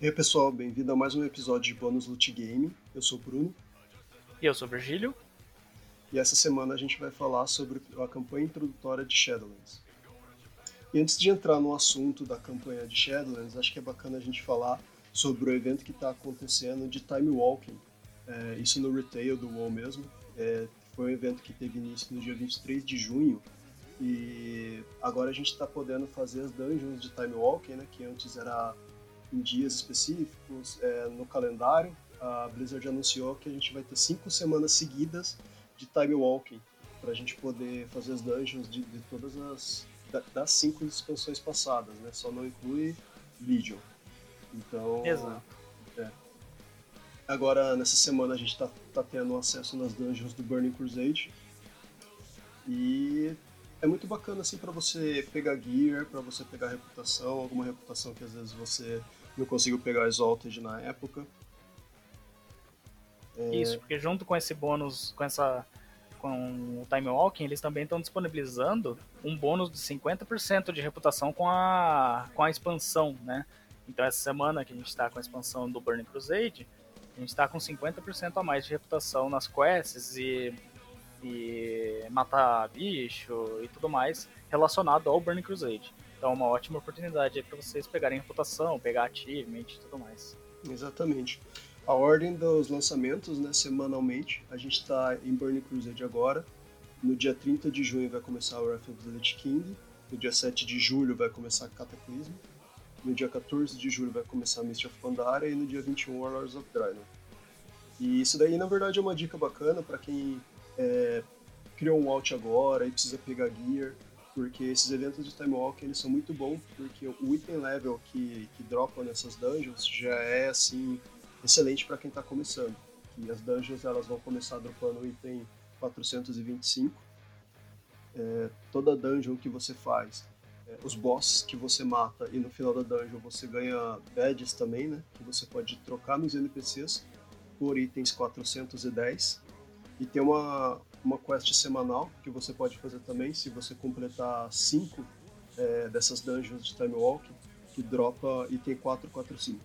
E aí pessoal, bem-vindo a mais um episódio de Bônus Loot Game. Eu sou o Bruno. E eu sou o Virgílio. E essa semana a gente vai falar sobre a campanha introdutória de Shadowlands. E antes de entrar no assunto da campanha de Shadowlands, acho que é bacana a gente falar sobre o evento que está acontecendo de Time Walking. É, isso no retail do WoW mesmo. É, foi um evento que teve início no dia 23 de junho. E agora a gente está podendo fazer as dungeons de Time Walking, né, que antes era em dias específicos, é, no calendário. A Blizzard anunciou que a gente vai ter cinco semanas seguidas de time walking para a gente poder fazer as dungeons de, de todas as das cinco expansões passadas, né? Só não inclui Legion. Então. Exato. É. Agora nessa semana a gente tá, tá tendo acesso nas dungeons do Burning Crusade e é muito bacana assim para você pegar gear, para você pegar reputação, alguma reputação que às vezes você não conseguiu pegar Exalted na época. É... Isso, porque junto com esse bônus, com essa com o Time Walking, eles também estão disponibilizando um bônus de 50% de reputação com a, com a expansão, né? Então essa semana que a gente está com a expansão do Burning Crusade, a gente está com 50% a mais de reputação nas quests e, e matar bicho e tudo mais relacionado ao Burning Crusade. Então é uma ótima oportunidade para vocês pegarem reputação, pegar achievement e tudo mais. Exatamente. A ordem dos lançamentos, né, semanalmente, a gente está em Burning Crusade agora. No dia 30 de junho vai começar o Wrath of the Lich King. No dia 7 de julho vai começar Cataclysm. No dia 14 de julho vai começar Mist of Pandaria. E no dia 21 Warlords of Draenor. E isso daí, na verdade, é uma dica bacana para quem é, criou um alt agora e precisa pegar gear porque esses eventos de Time Walk eles são muito bons, porque o item level que, que dropa nessas dungeons já é assim excelente para quem está começando. E as dungeons elas vão começar dropando o item 425. É, toda dungeon que você faz, é, os bosses que você mata e no final da dungeon você ganha badges também, né? Que você pode trocar nos NPCs por itens 410. E tem uma, uma quest semanal que você pode fazer também se você completar 5 é, dessas dungeons de Time Walk, que dropa item 445.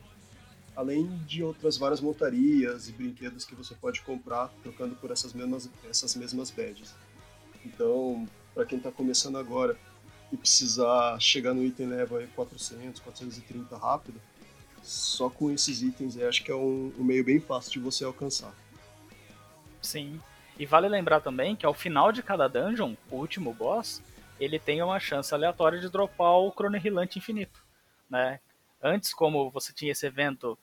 Além de outras várias montarias e brinquedos que você pode comprar trocando por essas mesmas, essas mesmas badges. Então, para quem está começando agora e precisar chegar no item level 400, 430 rápido, só com esses itens eu acho que é um, um meio bem fácil de você alcançar. Sim, e vale lembrar também que ao final de cada dungeon, o último boss, ele tem uma chance aleatória de dropar o Chronohilante infinito, né? Antes, como você tinha esse evento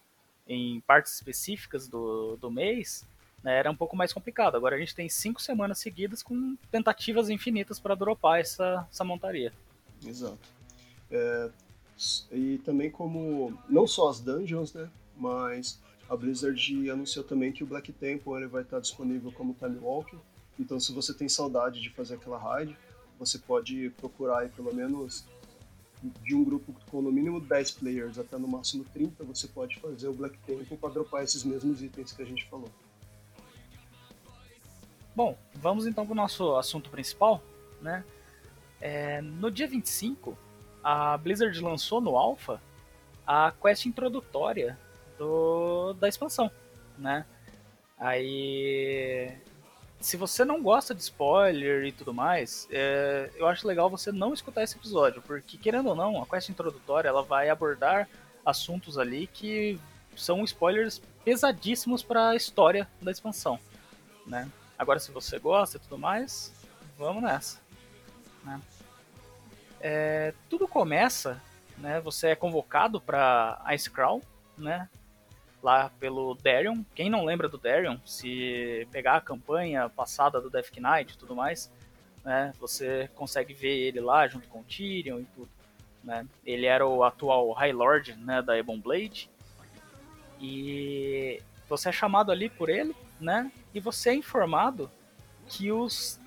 em partes específicas do, do mês, né, era um pouco mais complicado. Agora a gente tem cinco semanas seguidas com tentativas infinitas para dropar essa, essa montaria. Exato. É, e também como, não só as dungeons, né, mas a Blizzard anunciou também que o Black Temple ele vai estar disponível como Time Walking. Então, se você tem saudade de fazer aquela raid, você pode procurar aí pelo menos de um grupo com no mínimo 10 players até no máximo 30, você pode fazer o Black Temple para dropar esses mesmos itens que a gente falou. Bom, vamos então para o nosso assunto principal, né? É, no dia 25, a Blizzard lançou no Alpha a quest introdutória do, da expansão, né? Aí, se você não gosta de spoiler e tudo mais, é, eu acho legal você não escutar esse episódio, porque querendo ou não, a quest introdutória ela vai abordar assuntos ali que são spoilers pesadíssimos para a história da expansão, né? Agora, se você gosta e tudo mais, vamos nessa, né? É, tudo começa, né? Você é convocado para Icecrown, né? Lá pelo Darion. Quem não lembra do Darion, se pegar a campanha passada do Death Knight e tudo mais, né, você consegue ver ele lá junto com o Tyrion e tudo. Né? Ele era o atual High Lord né, da Ebon Blade. E você é chamado ali por ele, né? E você é informado que os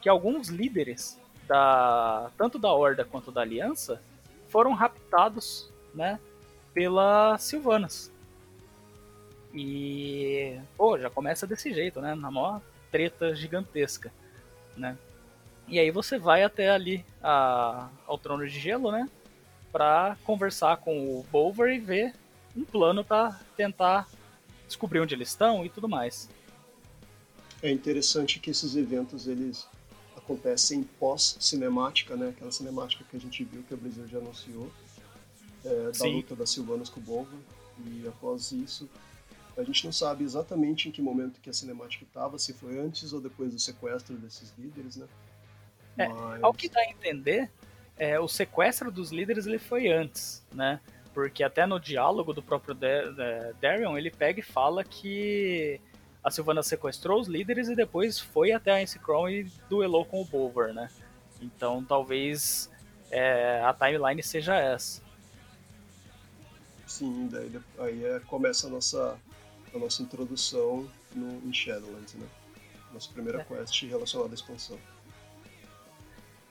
que alguns líderes da tanto da Horda quanto da Aliança foram raptados, né, pela Sylvanas, e, pô, já começa desse jeito, né? Na maior treta gigantesca, né? E aí você vai até ali a, ao trono de gelo, né? Pra conversar com o Bolver e ver um plano para tentar descobrir onde eles estão e tudo mais. É interessante que esses eventos eles acontecem pós-cinemática, né? Aquela cinemática que a gente viu que a Blizzard anunciou é, da Sim. luta da Sylvanas com o Bolvar. E após isso, a gente não sabe exatamente em que momento que a cinemática estava, se foi antes ou depois do sequestro desses líderes, né? É, Mas... Ao que dá a entender, é, o sequestro dos líderes ele foi antes, né? Porque até no diálogo do próprio Darion, ele pega e fala que a Sylvana sequestrou os líderes e depois foi até a Ice Crown e duelou com o Bolvar, né? Então talvez é, a timeline seja essa. Sim, daí aí é, começa a nossa, a nossa introdução no, em Shadowlands, né? Nossa primeira é. quest relacionada à expansão.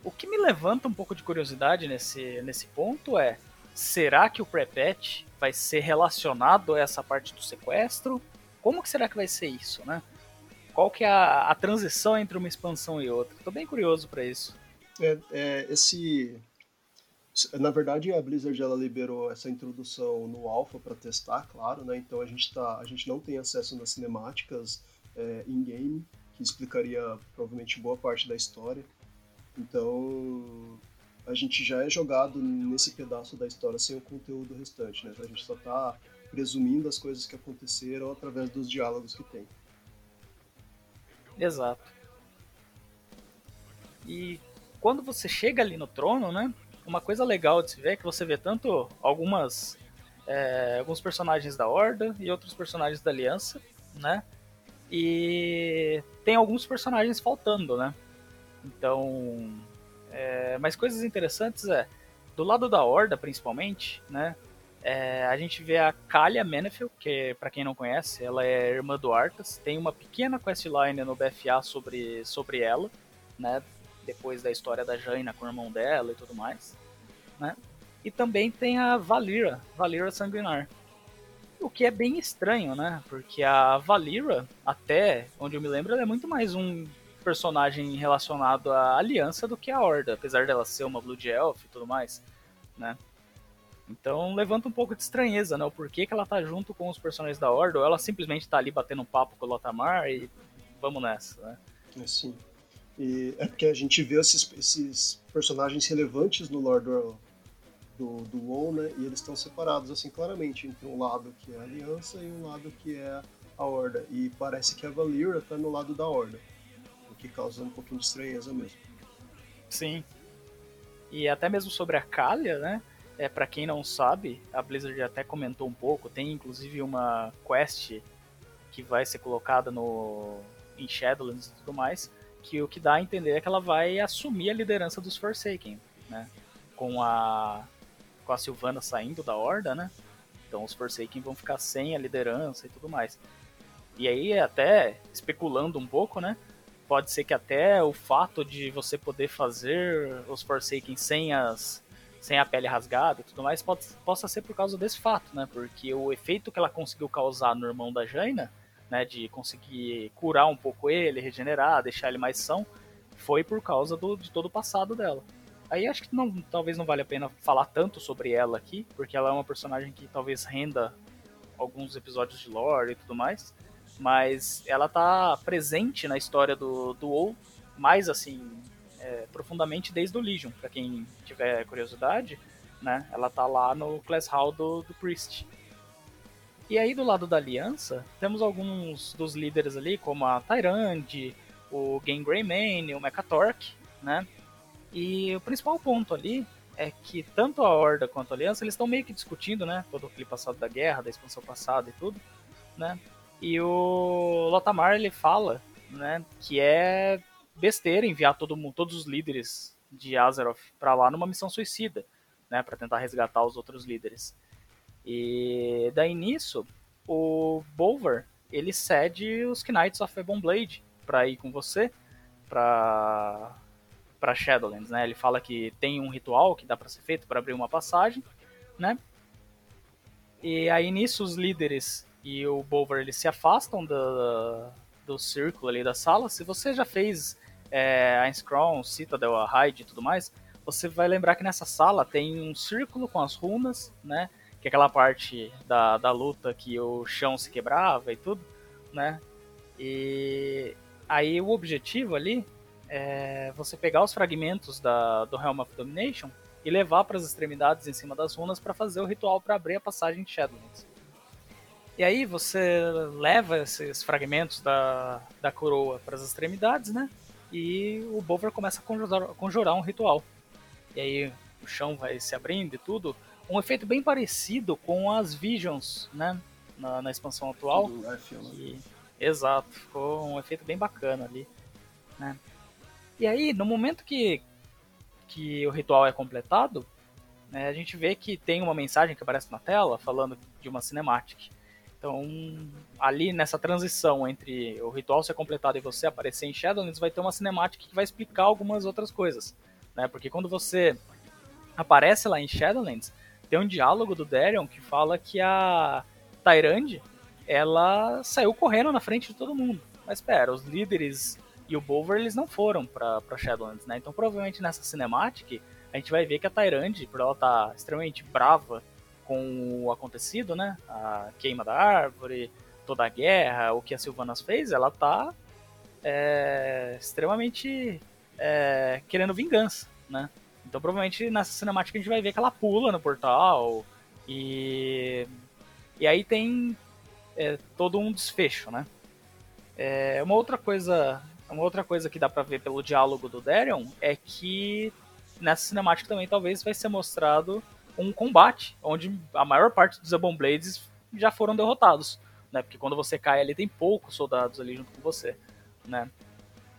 O que me levanta um pouco de curiosidade nesse, nesse ponto é: será que o pré-patch vai ser relacionado a essa parte do sequestro? Como que será que vai ser isso, né? Qual que é a, a transição entre uma expansão e outra? Tô bem curioso para isso. É, é, esse na verdade a Blizzard ela liberou essa introdução no alpha para testar claro né então a gente tá a gente não tem acesso nas cinemáticas é, in game que explicaria provavelmente boa parte da história então a gente já é jogado nesse pedaço da história sem o conteúdo restante né a gente só tá presumindo as coisas que aconteceram através dos diálogos que tem. Exato. E quando você chega ali no trono, né? Uma coisa legal de se ver é que você vê tanto algumas é, alguns personagens da Horda e outros personagens da Aliança, né? E tem alguns personagens faltando, né? Então, é, mas coisas interessantes é do lado da Horda, principalmente, né? É, a gente vê a Kalia Menefil, que para quem não conhece, ela é irmã do Arthas. Tem uma pequena questline no BFA sobre, sobre ela, né? Depois da história da Jaina com o irmão dela e tudo mais, né? E também tem a Valira, Valira Sanguinar. O que é bem estranho, né? Porque a Valira, até onde eu me lembro, ela é muito mais um personagem relacionado à aliança do que a Horda, apesar dela ser uma Blood Elf e tudo mais, né? Então levanta um pouco de estranheza, né? O porquê que ela tá junto com os personagens da Horda, ou ela simplesmente tá ali batendo um papo com o Lotamar e vamos nessa, né? É, sim. E é porque a gente vê esses, esses personagens relevantes no lore do, do, do WoW, né? E eles estão separados, assim, claramente, entre um lado que é a Aliança e um lado que é a Horda. E parece que a Valyria tá no lado da Horda, o que causa um pouquinho de estranheza mesmo. Sim. E até mesmo sobre a Kalia, né? É, para quem não sabe, a Blizzard até comentou um pouco, tem inclusive uma quest que vai ser colocada no em Shadowlands e tudo mais, que o que dá a entender é que ela vai assumir a liderança dos Forsaken, né? Com a com a Sylvana saindo da Horda, né? Então os Forsaken vão ficar sem a liderança e tudo mais. E aí até especulando um pouco, né? Pode ser que até o fato de você poder fazer os Forsaken sem as sem a pele rasgada e tudo mais, pode, possa ser por causa desse fato, né? Porque o efeito que ela conseguiu causar no irmão da Jaina, né, de conseguir curar um pouco ele, regenerar, deixar ele mais são, foi por causa do, de todo o passado dela. Aí acho que não, talvez não vale a pena falar tanto sobre ela aqui, porque ela é uma personagem que talvez renda alguns episódios de lore e tudo mais, mas ela tá presente na história do, do WoW mais assim é, profundamente desde o Legion, para quem tiver curiosidade, né? Ela tá lá no Class Hall do, do Priest. E aí do lado da Aliança, temos alguns dos líderes ali, como a Tyrande, o Game Greymane, o Mechatork, né? E o principal ponto ali é que tanto a Horda quanto a Aliança, eles estão meio que discutindo, né? Todo aquele passado da guerra, da expansão passada e tudo, né? E o Lotamar, ele fala, né, que é besteira enviar todo mundo, todos os líderes de Azeroth para lá numa missão suicida, né, para tentar resgatar os outros líderes. E daí nisso, o Bolvar, ele cede os Knights of Ebon Blade para ir com você para para Shadowlands, né? Ele fala que tem um ritual que dá para ser feito para abrir uma passagem, né? E aí nisso os líderes e o Bolvar eles se afastam do, do círculo ali da sala. Se você já fez é, a Scrum, Citadel, a Raid e tudo mais, você vai lembrar que nessa sala tem um círculo com as runas, né? que é aquela parte da, da luta que o chão se quebrava e tudo, né? E aí o objetivo ali é você pegar os fragmentos da, do Helm of Domination e levar para as extremidades em cima das runas para fazer o ritual para abrir a passagem de Shadowlands. E aí você leva esses fragmentos da, da coroa para as extremidades, né? E o Bover começa a conjurar, conjurar um ritual. E aí o chão vai se abrindo e tudo. Um efeito bem parecido com as Visions, né? Na, na expansão atual. E, exato, ficou um efeito bem bacana ali. Né? E aí, no momento que, que o ritual é completado, né, a gente vê que tem uma mensagem que aparece na tela falando de uma cinemática. Então, ali nessa transição entre o ritual ser completado e você aparecer em Shadowlands, vai ter uma cinemática que vai explicar algumas outras coisas. Né? Porque quando você aparece lá em Shadowlands, tem um diálogo do Darion que fala que a Tyrande ela saiu correndo na frente de todo mundo. Mas espera, os líderes e o Bolver eles não foram para Shadowlands, né? Então provavelmente nessa cinemática a gente vai ver que a Tyrande, por ela estar tá extremamente brava com o acontecido, né? A queima da árvore, toda a guerra, o que a Sylvanas fez, ela tá é, extremamente é, querendo vingança, né? Então provavelmente nessa cinemática a gente vai ver que ela pula no portal e e aí tem é, todo um desfecho, né? É, uma outra coisa, uma outra coisa que dá para ver pelo diálogo do Darion é que nessa cinemática também talvez vai ser mostrado um combate onde a maior parte dos Ebon Blades já foram derrotados, né? Porque quando você cai ali tem poucos soldados ali junto com você, né?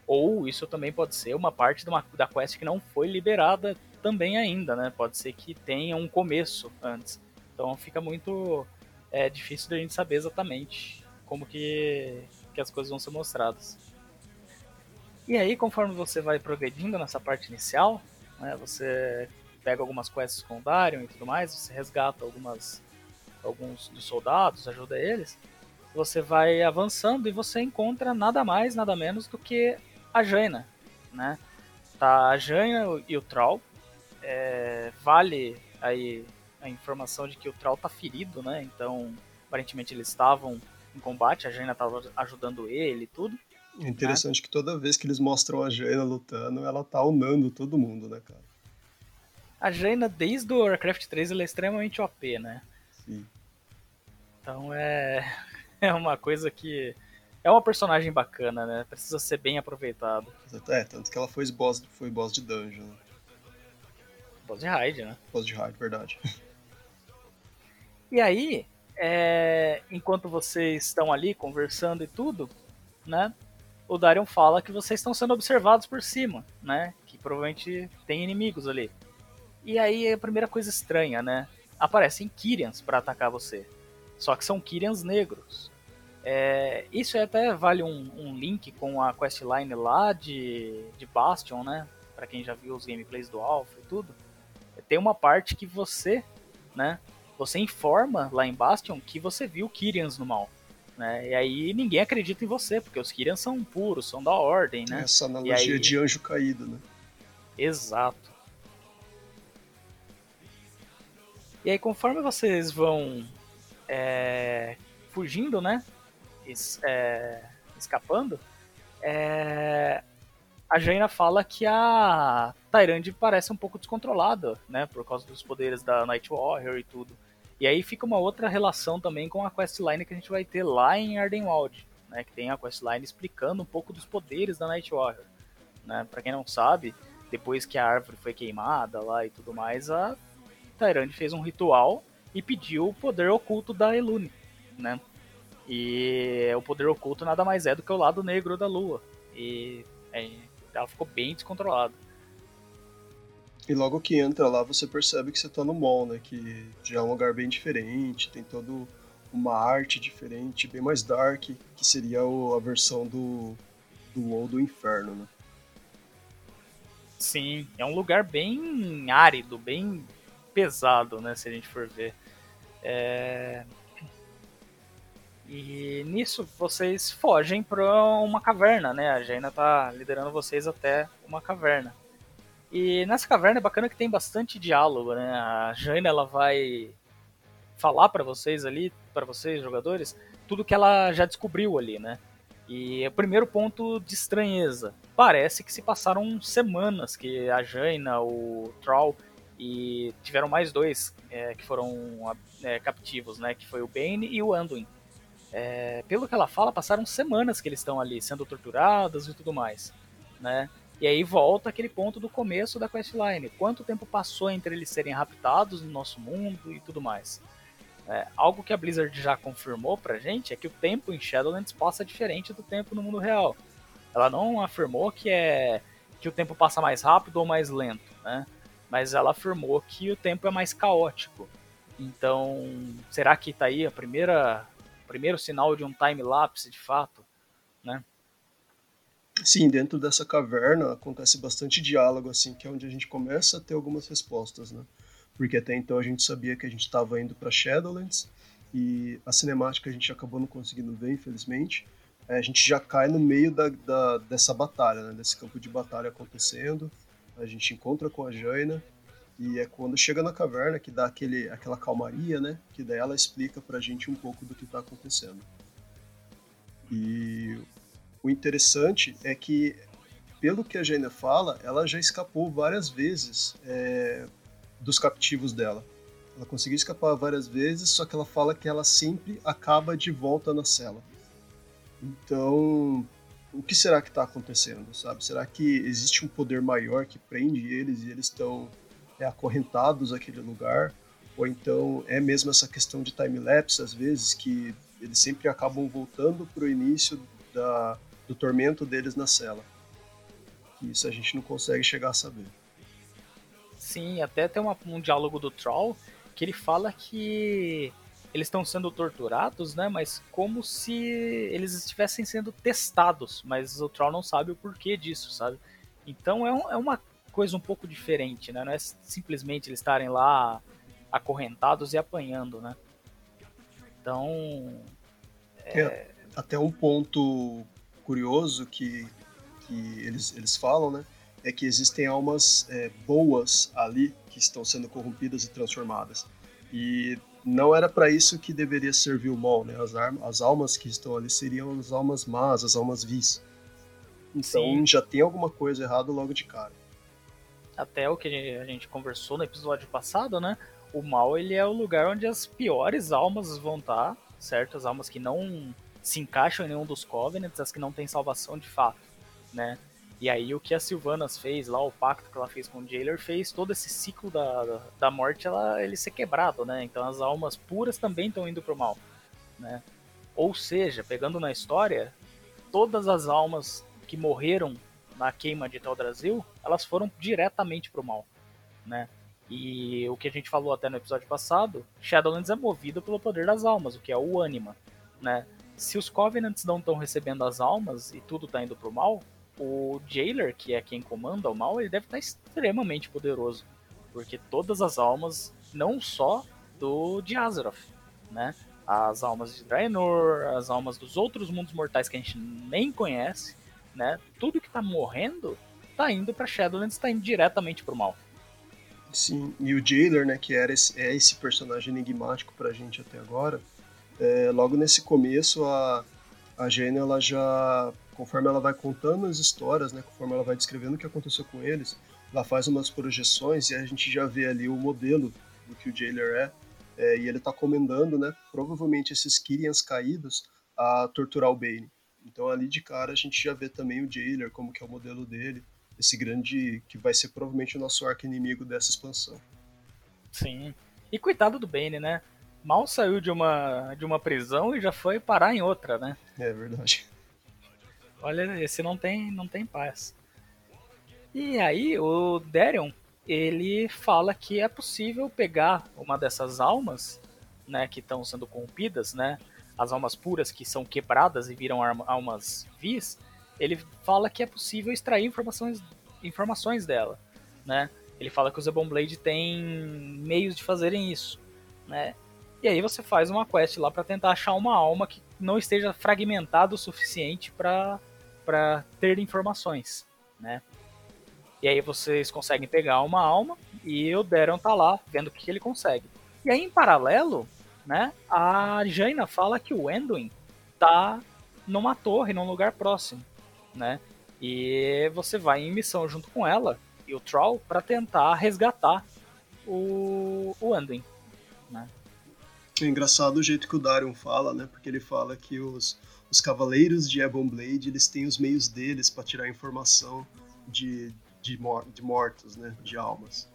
Ou isso também pode ser uma parte uma, da quest que não foi liberada também ainda, né? Pode ser que tenha um começo antes. Então fica muito é, difícil da gente saber exatamente como que, que as coisas vão ser mostradas. E aí, conforme você vai progredindo nessa parte inicial, né, você pega algumas quests com o e tudo mais, você resgata algumas alguns dos soldados, ajuda eles. Você vai avançando e você encontra nada mais, nada menos do que a Jaina, né? Tá a Jaina e o Troll. É, vale aí a informação de que o Troll tá ferido, né? Então, aparentemente eles estavam em combate, a Jaina tava ajudando ele e tudo. É interessante né? que toda vez que eles mostram a Jaina lutando, ela tá unando todo mundo, né, cara? a Jaina, desde o Warcraft 3, ela é extremamente OP, né? Sim. Então é, é uma coisa que. É uma personagem bacana, né? Precisa ser bem aproveitado. É, tanto que ela foi boss, foi boss de dungeon. Né? Boss de raid, né? Boss de raid, verdade. E aí, é, enquanto vocês estão ali conversando e tudo, né? O Darion fala que vocês estão sendo observados por cima, né? Que provavelmente tem inimigos ali. E aí é a primeira coisa estranha, né? Aparecem Kyrians para atacar você. Só que são Kyrians negros. É, isso até vale um, um, link com a questline lá de, de Bastion, né? Para quem já viu os gameplays do Alpha e tudo. Tem uma parte que você, né? Você informa lá em Bastion que você viu Kyrians no mal. Né? E aí ninguém acredita em você, porque os Kyrians são puros, são da ordem, né? Essa analogia aí... de anjo caído, né? Exato. E aí, conforme vocês vão é, fugindo, né? Es, é, escapando, é, a Jaina fala que a Tyrande parece um pouco descontrolada, né? Por causa dos poderes da Night Warrior e tudo. E aí fica uma outra relação também com a questline que a gente vai ter lá em Ardenwald, né? Que tem a questline explicando um pouco dos poderes da Night Warrior. Né? Pra quem não sabe, depois que a árvore foi queimada lá e tudo mais, a Tyrande fez um ritual e pediu o poder oculto da Elune, né? E o poder oculto nada mais é do que o lado negro da lua. E é, ela ficou bem descontrolada. E logo que entra lá, você percebe que você tá no mall, né? Que já é um lugar bem diferente, tem todo uma arte diferente, bem mais dark, que seria a versão do, do WoW do Inferno, né? Sim, é um lugar bem árido, bem pesado, né? Se a gente for ver. É... E nisso vocês fogem para uma caverna, né? A Jaina tá liderando vocês até uma caverna. E nessa caverna é bacana que tem bastante diálogo, né? A Jaina ela vai falar para vocês ali, para vocês jogadores, tudo que ela já descobriu ali, né? E o primeiro ponto de estranheza. Parece que se passaram semanas que a Jaina, o Troll e tiveram mais dois é, que foram é, captivos, né? Que foi o Bane e o Anduin. É, pelo que ela fala, passaram semanas que eles estão ali sendo torturados e tudo mais, né? E aí volta aquele ponto do começo da questline. Quanto tempo passou entre eles serem raptados no nosso mundo e tudo mais? É, algo que a Blizzard já confirmou pra gente é que o tempo em Shadowlands passa diferente do tempo no mundo real. Ela não afirmou que é que o tempo passa mais rápido ou mais lento, né? Mas ela afirmou que o tempo é mais caótico. Então, será que tá aí a primeira primeiro sinal de um time lapse de fato? Sim, dentro dessa caverna acontece bastante diálogo assim, que é onde a gente começa a ter algumas respostas, né? porque até então a gente sabia que a gente estava indo para Shadowlands e a cinemática a gente acabou não conseguindo ver, infelizmente. É, a gente já cai no meio da, da dessa batalha, né, desse campo de batalha acontecendo. A gente encontra com a Jaina e é quando chega na caverna que dá aquele, aquela calmaria, né? Que daí ela explica pra gente um pouco do que está acontecendo. E o interessante é que, pelo que a Jaina fala, ela já escapou várias vezes é, dos captivos dela. Ela conseguiu escapar várias vezes, só que ela fala que ela sempre acaba de volta na cela. Então, o que será que está acontecendo, sabe? Será que existe um poder maior que prende eles e eles estão é, acorrentados àquele lugar? Ou então é mesmo essa questão de time-lapse, às vezes, que eles sempre acabam voltando para o início da, do tormento deles na cela? Isso a gente não consegue chegar a saber. Sim, até tem uma, um diálogo do Troll que ele fala que eles estão sendo torturados, né? Mas como se eles estivessem sendo testados, mas o Troll não sabe o porquê disso, sabe? Então é, um, é uma coisa um pouco diferente, né? Não é simplesmente eles estarem lá acorrentados e apanhando, né? Então. É... É, até um ponto curioso que, que eles, eles falam, né? é que existem almas é, boas ali que estão sendo corrompidas e transformadas. E não era para isso que deveria servir o mal, né? As, as almas que estão ali seriam as almas más, as almas vis. Então Sim. já tem alguma coisa errada logo de cara. Até o que a gente conversou no episódio passado, né? O mal ele é o lugar onde as piores almas vão estar, certo? As almas que não se encaixam em nenhum dos Covenants, as que não têm salvação de fato, né? E aí o que a Sylvanas fez lá, o pacto que ela fez com o Jailer, fez todo esse ciclo da, da morte ela, ele ser quebrado, né? Então as almas puras também estão indo pro mal, né? Ou seja, pegando na história, todas as almas que morreram na queima de Brasil, elas foram diretamente pro mal, né? E o que a gente falou até no episódio passado, Shadowlands é movido pelo poder das almas, o que é o ânima, né? Se os Covenants não estão recebendo as almas e tudo tá indo pro mal, o Jailer, que é quem comanda o mal, ele deve estar extremamente poderoso. Porque todas as almas, não só do de Azeroth, né? As almas de Draenor, as almas dos outros mundos mortais que a gente nem conhece, né? Tudo que tá morrendo tá indo para Shadowlands, tá indo diretamente pro mal. Sim, e o Jailer, né, que era esse, é esse personagem enigmático pra gente até agora, é, logo nesse começo a, a Jane ela já conforme ela vai contando as histórias, né, conforme ela vai descrevendo o que aconteceu com eles, ela faz umas projeções e a gente já vê ali o modelo do que o Jailer é, é e ele está comendando, né, provavelmente esses Kyrians caídos a torturar o Bane. Então ali de cara a gente já vê também o Jailer, como que é o modelo dele, esse grande que vai ser provavelmente o nosso arco inimigo dessa expansão. Sim. E coitado do Bane, né? Mal saiu de uma, de uma prisão e já foi parar em outra, né? É verdade. Olha, esse não tem, não tem paz. E aí o Darion, ele fala que é possível pegar uma dessas almas, né, que estão sendo corrompidas, né, as almas puras que são quebradas e viram almas vis, ele fala que é possível extrair informações, informações dela, né? Ele fala que o Zebon Blade tem meios de fazerem isso, né? E aí você faz uma quest lá para tentar achar uma alma que não esteja fragmentada o suficiente para ter informações, né? E aí vocês conseguem pegar uma alma e o Deron tá lá vendo o que ele consegue. E aí, em paralelo, né? A Jaina fala que o Anduin tá numa torre, num lugar próximo, né? E você vai em missão junto com ela e o Troll para tentar resgatar o, o Anduin, né? É engraçado o jeito que o Darion fala, né? Porque ele fala que os, os cavaleiros de Ebon Blade, eles têm os meios deles para tirar informação de, de, mor de mortos, né? De almas.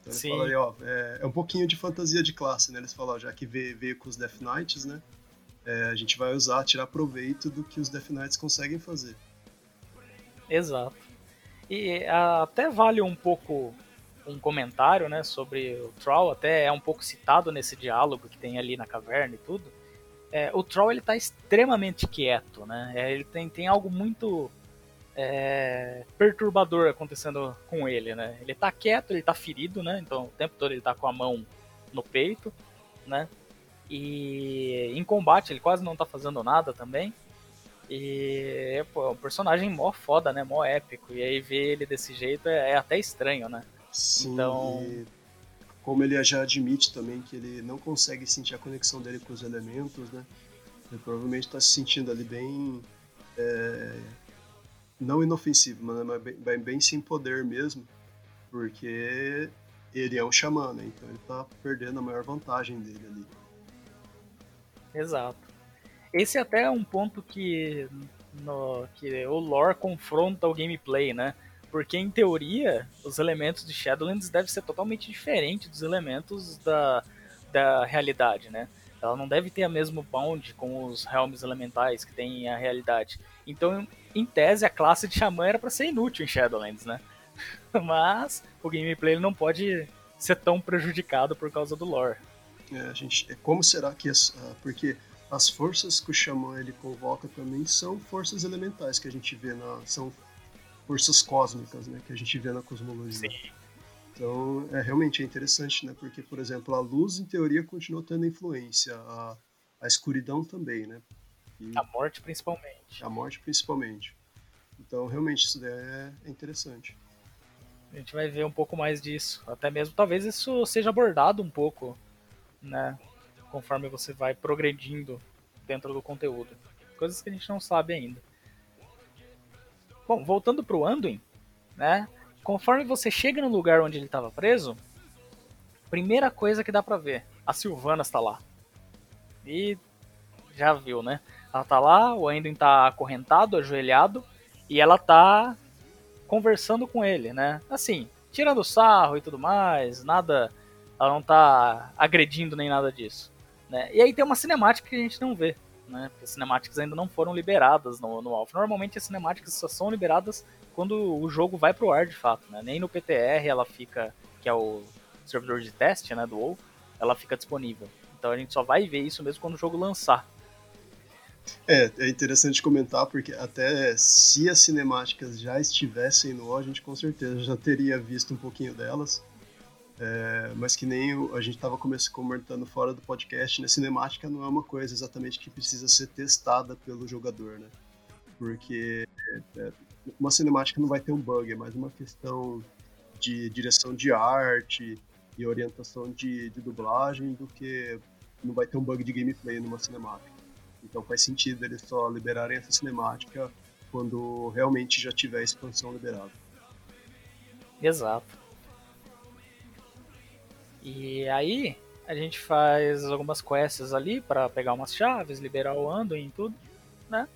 Então ele Sim. fala aí, ó, é, é, um pouquinho de fantasia de classe, né? Eles falam, ó, já que veio, veio com os Death Knights, né? É, a gente vai usar, tirar proveito do que os Death Knights conseguem fazer. Exato. E até vale um pouco um comentário, né, sobre o Troll, até é um pouco citado nesse diálogo que tem ali na caverna e tudo. É, o Troll ele tá extremamente quieto, né? É, ele tem, tem algo muito é, perturbador acontecendo com ele, né? Ele tá quieto, ele tá ferido, né? Então o tempo todo ele tá com a mão no peito, né? E em combate ele quase não tá fazendo nada também. E pô, é um personagem mó foda, né? Mó épico. E aí ver ele desse jeito é, é até estranho, né? Sim, então... como ele já admite também que ele não consegue sentir a conexão dele com os elementos, né? Ele provavelmente está se sentindo ali bem... É, não inofensivo, mas bem, bem, sem poder mesmo, porque ele é um xamã, né? Então ele está perdendo a maior vantagem dele ali. Exato. Esse até é um ponto que, no, que o lore confronta o gameplay, né? Porque, em teoria, os elementos de Shadowlands devem ser totalmente diferentes dos elementos da, da realidade, né? Ela não deve ter a mesmo bound com os realms elementais que tem a realidade. Então, em tese, a classe de Xamã era para ser inútil em Shadowlands, né? Mas o gameplay não pode ser tão prejudicado por causa do lore. É, gente, é, como será que... As, uh, porque as forças que o Xamã ele convoca também são forças elementais que a gente vê na... São forças cósmicas, né, que a gente vê na cosmologia. Sim. Então, é realmente é interessante, né, porque, por exemplo, a luz, em teoria, continua tendo influência, a, a escuridão também, né. E a morte, principalmente. A morte, principalmente. Então, realmente, isso é, é interessante. A gente vai ver um pouco mais disso. Até mesmo, talvez isso seja abordado um pouco, né, conforme você vai progredindo dentro do conteúdo. Coisas que a gente não sabe ainda. Bom, voltando pro Anduin, né? Conforme você chega no lugar onde ele estava preso, primeira coisa que dá pra ver, a Silvana está lá. E já viu, né? Ela tá lá, o Anduin tá acorrentado, ajoelhado, e ela tá conversando com ele, né? Assim, tirando sarro e tudo mais, nada. Ela não tá agredindo nem nada disso. Né? E aí tem uma cinemática que a gente não vê né? Porque as cinemáticas ainda não foram liberadas no, no Alpha. Normalmente as cinemáticas só são liberadas quando o jogo vai pro ar de fato, né? Nem no PTR ela fica, que é o servidor de teste, né, do WoW, ela fica disponível. Então a gente só vai ver isso mesmo quando o jogo lançar. É, é interessante comentar porque até se as cinemáticas já estivessem no WoW, a gente com certeza já teria visto um pouquinho delas. É, mas que nem a gente estava comentando fora do podcast, né? Cinemática não é uma coisa exatamente que precisa ser testada pelo jogador, né? Porque é, uma cinemática não vai ter um bug, é mais uma questão de direção de arte e orientação de, de dublagem do que não vai ter um bug de gameplay numa cinemática. Então faz sentido eles só liberarem essa cinemática quando realmente já tiver a expansão liberada. Exato. E aí a gente faz algumas quests ali para pegar umas chaves, liberar o Anduin e tudo, né?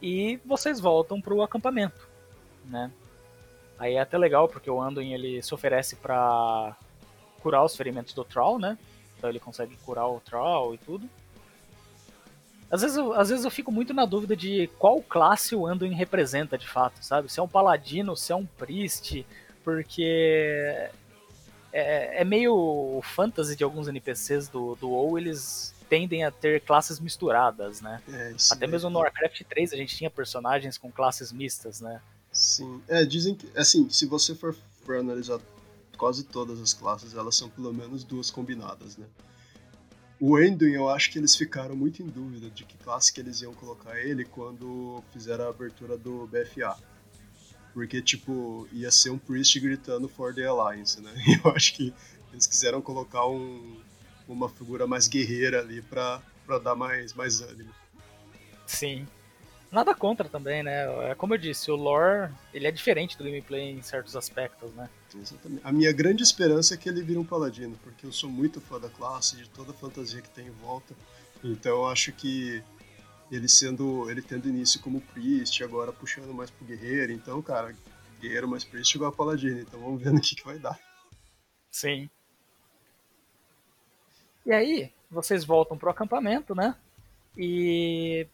E vocês voltam pro acampamento, né? Aí é até legal porque o Anduin ele se oferece para curar os ferimentos do Troll, né? Então ele consegue curar o Troll e tudo. Às vezes, eu, às vezes eu fico muito na dúvida de qual classe o Anduin representa de fato, sabe? Se é um paladino, se é um priest, porque é, é meio fantasy de alguns NPCs do, do WoW, eles tendem a ter classes misturadas, né? É, Até mesmo no Warcraft 3 a gente tinha personagens com classes mistas, né? Sim, é, dizem que, assim, se você for, for analisar quase todas as classes, elas são pelo menos duas combinadas, né? O Enduin, eu acho que eles ficaram muito em dúvida de que classe que eles iam colocar ele quando fizeram a abertura do BFA. Porque, tipo, ia ser um Priest gritando For the Alliance, né? E eu acho que eles quiseram colocar um, uma figura mais guerreira ali pra, pra dar mais, mais ânimo. Sim. Nada contra também, né? É como eu disse, o lore ele é diferente do gameplay em certos aspectos, né? Exatamente. A minha grande esperança é que ele vire um paladino, porque eu sou muito fã da classe, de toda a fantasia que tem em volta. Então eu acho que ele sendo. ele tendo início como priest, agora puxando mais pro guerreiro, então, cara, guerreiro mais priest igual a paladino, então vamos ver no que, que vai dar. Sim. E aí, vocês voltam pro acampamento, né? E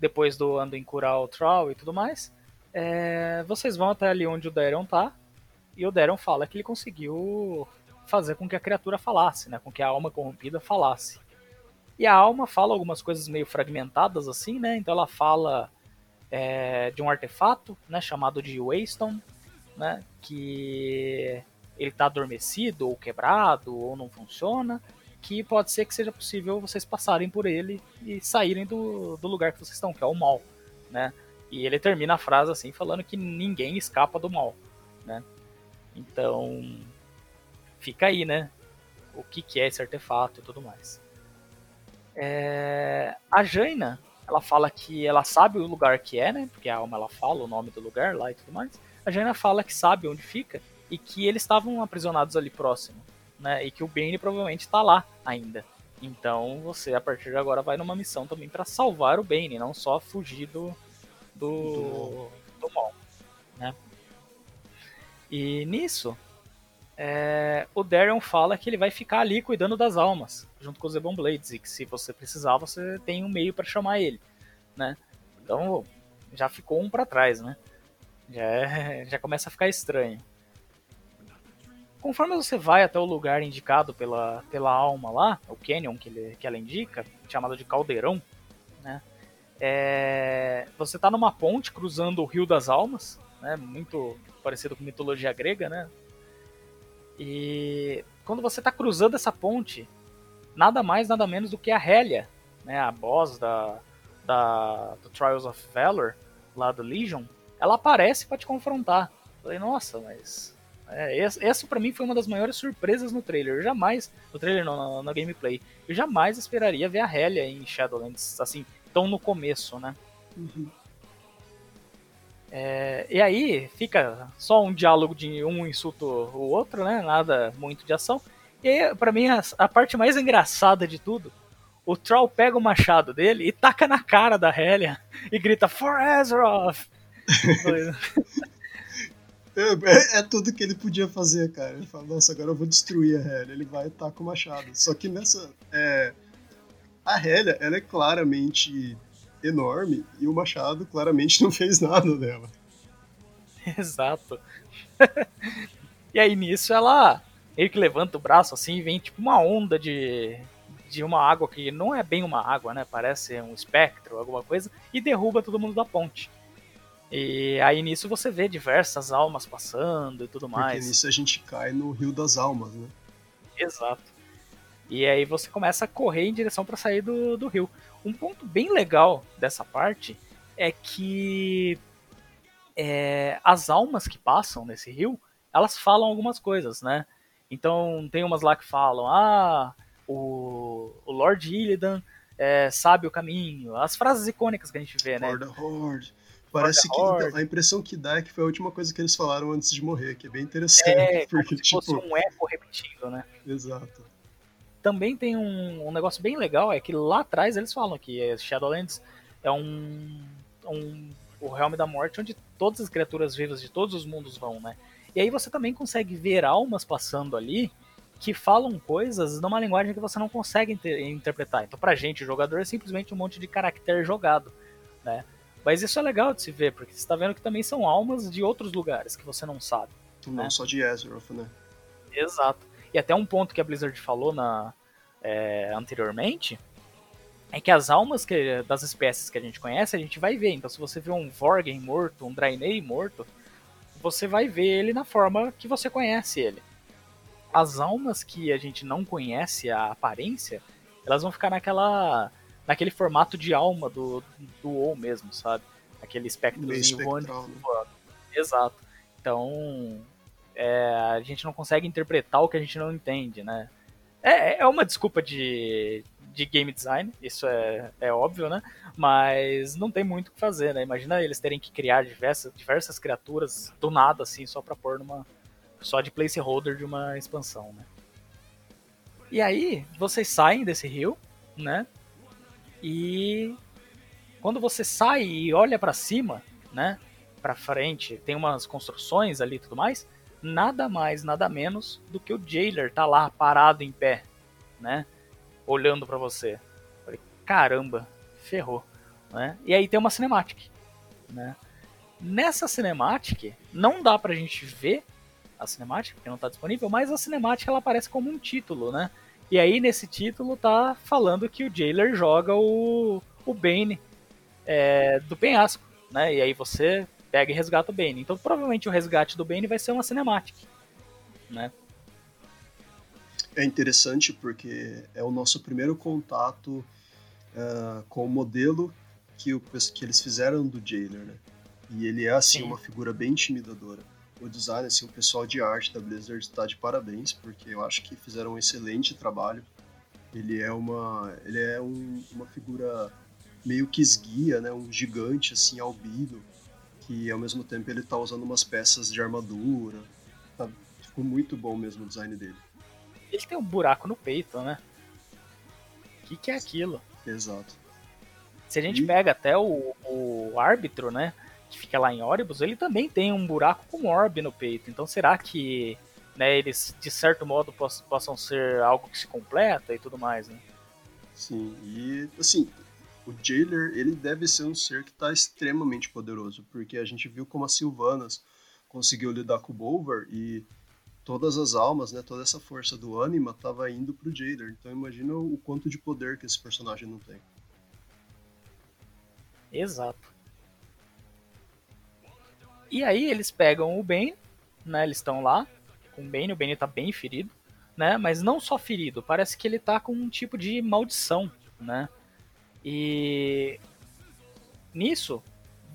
depois do Anduin curar o Troll e tudo mais, é, vocês vão até ali onde o Darion tá, e o Darion fala que ele conseguiu fazer com que a criatura falasse, né, com que a alma corrompida falasse. E a alma fala algumas coisas meio fragmentadas assim, né, então ela fala é, de um artefato, né, chamado de Waystone, né, que ele está adormecido ou quebrado ou não funciona, que pode ser que seja possível vocês passarem por ele e saírem do, do lugar que vocês estão, que é o mal, né? E ele termina a frase assim, falando que ninguém escapa do mal, né? Então, fica aí, né? O que, que é esse artefato e tudo mais. É... A Jaina, ela fala que ela sabe o lugar que é, né? Porque a alma ela fala o nome do lugar lá e tudo mais. A Jaina fala que sabe onde fica e que eles estavam aprisionados ali próximo né? E que o Bane provavelmente está lá ainda. Então você a partir de agora vai numa missão também para salvar o Bane, não só fugir do do, do mal, né? E nisso é, o Darion fala que ele vai ficar ali cuidando das almas, junto com os Ebon Blades, e que se você precisar, você tem um meio para chamar ele, né? Então já ficou um para trás, né? Já, é, já começa a ficar estranho conforme você vai até o lugar indicado pela, pela alma lá, o canyon que, ele, que ela indica, chamado de caldeirão, né? É, você está numa ponte cruzando o Rio das Almas, né? Muito parecido com mitologia grega, né? E quando você está cruzando essa ponte, nada mais, nada menos do que a Hélia, né? A boss da, da do Trials of Valor, lá do Legion, ela aparece para te confrontar. falei, nossa, mas é, essa, essa para mim foi uma das maiores surpresas no trailer. Eu jamais, no trailer não, na, gameplay, eu jamais esperaria ver a Helia em Shadowlands, assim, tão no começo, né? Uhum. É, e aí fica só um diálogo de um insulta o outro, né? Nada muito de ação. E pra mim, a, a parte mais engraçada de tudo, o Troll pega o machado dele e taca na cara da Helia e grita For Azeroth! É, é, tudo que ele podia fazer, cara. Ele fala, nossa, agora eu vou destruir a Hélia. Ele vai estar com o machado. Só que nessa. É, a Hélia, ela é claramente enorme e o machado claramente não fez nada dela. Exato. e aí nisso ela meio que levanta o braço assim e vem tipo uma onda de, de uma água que não é bem uma água, né? Parece um espectro, alguma coisa, e derruba todo mundo da ponte. E aí nisso você vê diversas almas passando e tudo mais. Porque nisso a gente cai no Rio das Almas, né? Exato. E aí você começa a correr em direção para sair do, do rio. Um ponto bem legal dessa parte é que é, as almas que passam nesse rio, elas falam algumas coisas, né? Então tem umas lá que falam, ah, o, o Lord Illidan é, sabe o caminho. As frases icônicas que a gente vê, né? Horde, horde. Parece que então, a impressão que dá é que foi a última coisa que eles falaram antes de morrer, que é bem interessante. É, porque, como se tipo... fosse um eco repetindo, né? Exato. Também tem um, um, negócio bem legal, é que lá atrás eles falam que Shadowlands é um, um o Realme da Morte onde todas as criaturas vivas de todos os mundos vão, né? E aí você também consegue ver almas passando ali que falam coisas numa linguagem que você não consegue inter interpretar. Então, pra gente, o jogador é simplesmente um monte de caractere jogado, né? Mas isso é legal de se ver, porque você está vendo que também são almas de outros lugares que você não sabe. Não né? só de Azeroth, né? Exato. E até um ponto que a Blizzard falou na, é, anteriormente é que as almas que, das espécies que a gente conhece, a gente vai ver. Então, se você vê um Vorgen morto, um Draenei morto, você vai ver ele na forma que você conhece ele. As almas que a gente não conhece a aparência, elas vão ficar naquela naquele formato de alma do, do WoW mesmo, sabe? Aquele espectrozinho voando. Né? Exato. Então, é, a gente não consegue interpretar o que a gente não entende, né? É, é uma desculpa de, de game design, isso é, é óbvio, né? Mas não tem muito o que fazer, né? Imagina eles terem que criar diversas, diversas criaturas do nada, assim, só pra pôr numa. só de placeholder de uma expansão, né? E aí, vocês saem desse rio, né? E quando você sai e olha para cima, né? Pra frente, tem umas construções ali e tudo mais. Nada mais, nada menos do que o Jailer tá lá parado em pé, né? olhando para você. Falei, caramba, ferrou. Né? E aí tem uma cinematic. Né? Nessa cinematic, não dá pra gente ver a cinematic, porque não tá disponível, mas a cinematic ela aparece como um título, né? E aí nesse título tá falando que o Jailer joga o, o Bane é, do penhasco, né? E aí você pega e resgata o Bane. Então provavelmente o resgate do Bane vai ser uma cinematic, né? é interessante porque é o nosso primeiro contato uh, com o modelo que, o, que eles fizeram do Jailer, né? E ele é, assim, Sim. uma figura bem intimidadora. O design, assim, o pessoal de arte da Blizzard está de parabéns, porque eu acho que fizeram um excelente trabalho. Ele é uma, ele é um, uma figura meio que esguia, né? Um gigante, assim, albino, que ao mesmo tempo ele tá usando umas peças de armadura. Tá, ficou muito bom mesmo o design dele. Ele tem um buraco no peito, né? O que, que é aquilo? Exato. Se a gente e... pega até o, o árbitro, né? Que fica lá em Oribus, ele também tem um buraco com orbe no peito. Então será que né, eles, de certo modo, possam ser algo que se completa e tudo mais, né? Sim, e assim, o Jailer, ele deve ser um ser que está extremamente poderoso, porque a gente viu como a Sylvanas conseguiu lidar com o Bolvar e todas as almas, né, toda essa força do Anima estava indo pro Jader. Então imagina o quanto de poder que esse personagem não tem. Exato. E aí eles pegam o Bane, né, eles estão lá com o Bane, o Bane tá bem ferido, né, mas não só ferido, parece que ele tá com um tipo de maldição, né? E nisso,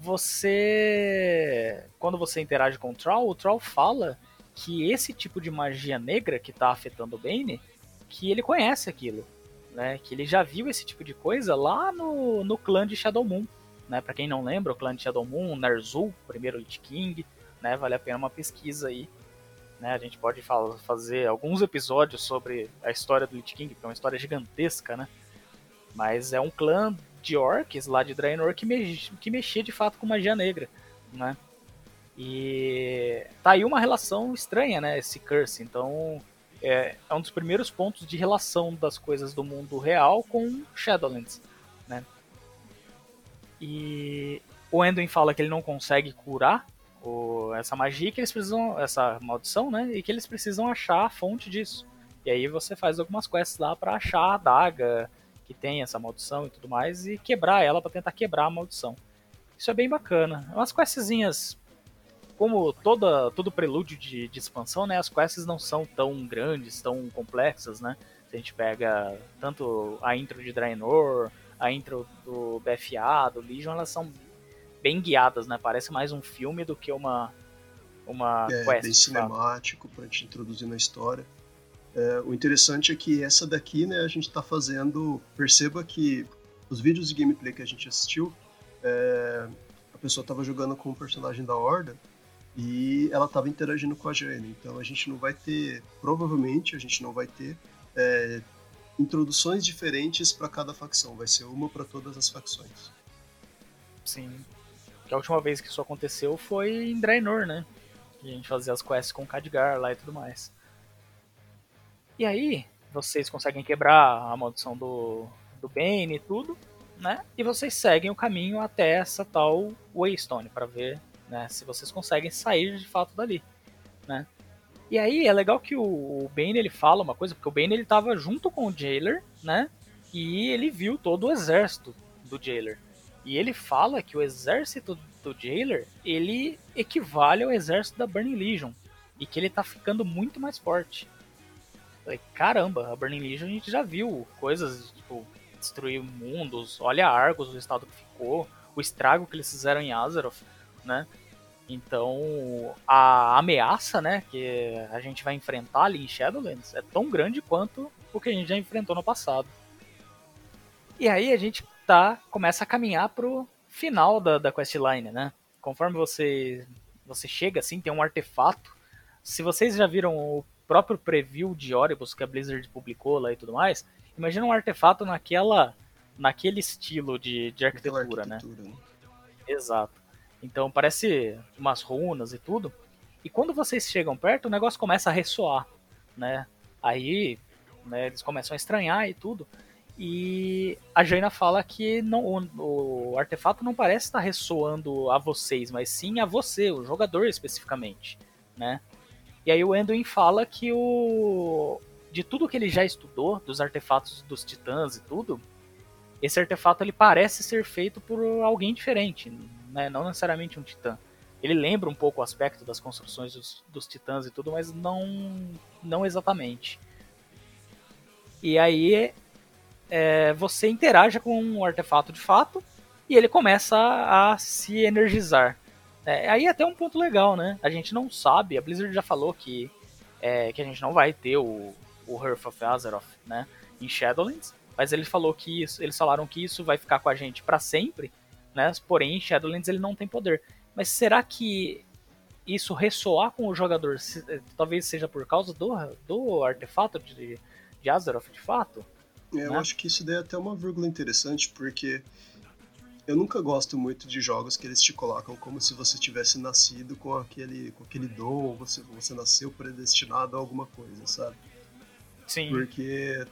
você quando você interage com o Troll, o Troll fala que esse tipo de magia negra que tá afetando o Bane, que ele conhece aquilo, né? Que ele já viu esse tipo de coisa lá no, no clã de Shadow Moon, né? Para quem não lembra, o clã de Shadow Moon, Ner'zhul, primeiro Lich King, né? Vale a pena uma pesquisa aí. Né, a gente pode fazer alguns episódios sobre a história do Lich King, que é uma história gigantesca, né? Mas é um clã de orcs lá de Draenor que, me, que mexia de fato com magia negra, né? E tá aí uma relação estranha, né? Esse curse. Então é, é um dos primeiros pontos de relação das coisas do mundo real com Shadowlands, né? E o Enduin fala que ele não consegue curar o, essa magia, que eles precisam, essa maldição, né? E que eles precisam achar a fonte disso. E aí você faz algumas quests lá para achar a adaga que tem essa maldição e tudo mais e quebrar ela para tentar quebrar a maldição. Isso é bem bacana. Umas questzinhas como toda, todo prelúdio de, de, expansão, né, as quests não são tão grandes, tão complexas, né? Se a gente pega tanto a intro de Draenor, a intro do BFA, do Legion, elas são bem guiadas, né? Parece mais um filme do que uma uma é, quest. bem cinemático para te introduzir na história. É, o interessante é que essa daqui, né, a gente está fazendo. Perceba que os vídeos de gameplay que a gente assistiu, é, a pessoa estava jogando com o personagem da Horda e ela estava interagindo com a Jane. Então a gente não vai ter, provavelmente a gente não vai ter é, introduções diferentes para cada facção, vai ser uma para todas as facções. Sim. A última vez que isso aconteceu foi em Draenor, né? Que a gente fazia as quests com Khadgar lá e tudo mais. E aí, vocês conseguem quebrar a maldição do, do Bane e tudo, né? E vocês seguem o caminho até essa tal Waystone para ver né? Se vocês conseguem sair de fato dali, né? E aí é legal que o, Bane ele fala uma coisa, porque o Bane ele tava junto com o Jailer, né? E ele viu todo o exército do Jailer. E ele fala que o exército do Jailer, ele equivale ao exército da Burning Legion. E que ele tá ficando muito mais forte. Caramba, a Burning Legion a gente já viu coisas, tipo, destruir mundos, olha Argos, o estado que ficou, o estrago que eles fizeram em Azeroth, né? Então, a ameaça, né, que a gente vai enfrentar ali em Shadowlands é tão grande quanto o que a gente já enfrentou no passado. E aí a gente tá, começa a caminhar pro final da, da questline, né? Conforme você, você chega, assim, tem um artefato. Se vocês já viram o próprio preview de Oribus que a Blizzard publicou lá e tudo mais, imagina um artefato naquela, naquele estilo de, de arquitetura, né? arquitetura, né? Exato. Então parece umas runas e tudo. E quando vocês chegam perto, o negócio começa a ressoar, né? Aí né, eles começam a estranhar e tudo. E a Jaina fala que não, o, o, artefato não parece estar ressoando a vocês, mas sim a você, o jogador especificamente, né? E aí o Enduin fala que o de tudo que ele já estudou, dos artefatos dos titãs e tudo, esse artefato ele parece ser feito por alguém diferente, né? não necessariamente um titã. Ele lembra um pouco o aspecto das construções dos, dos titãs e tudo, mas não, não exatamente. E aí é, você interage com o artefato de fato e ele começa a, a se energizar. É, aí é até um ponto legal, né? A gente não sabe, a Blizzard já falou que, é, que a gente não vai ter o, o Hearth of Azeroth né, em Shadowlands, mas ele falou que isso, eles falaram que isso vai ficar com a gente para sempre, né? Porém, em Shadowlands ele não tem poder. Mas será que isso ressoar com o jogador se, eh, talvez seja por causa do, do artefato de, de Azeroth de fato? É, né? Eu acho que isso daí é até uma vírgula interessante, porque eu nunca gosto muito de jogos que eles te colocam como se você tivesse nascido com aquele, com aquele dom, você, você nasceu predestinado a alguma coisa, sabe? Sim. Porque.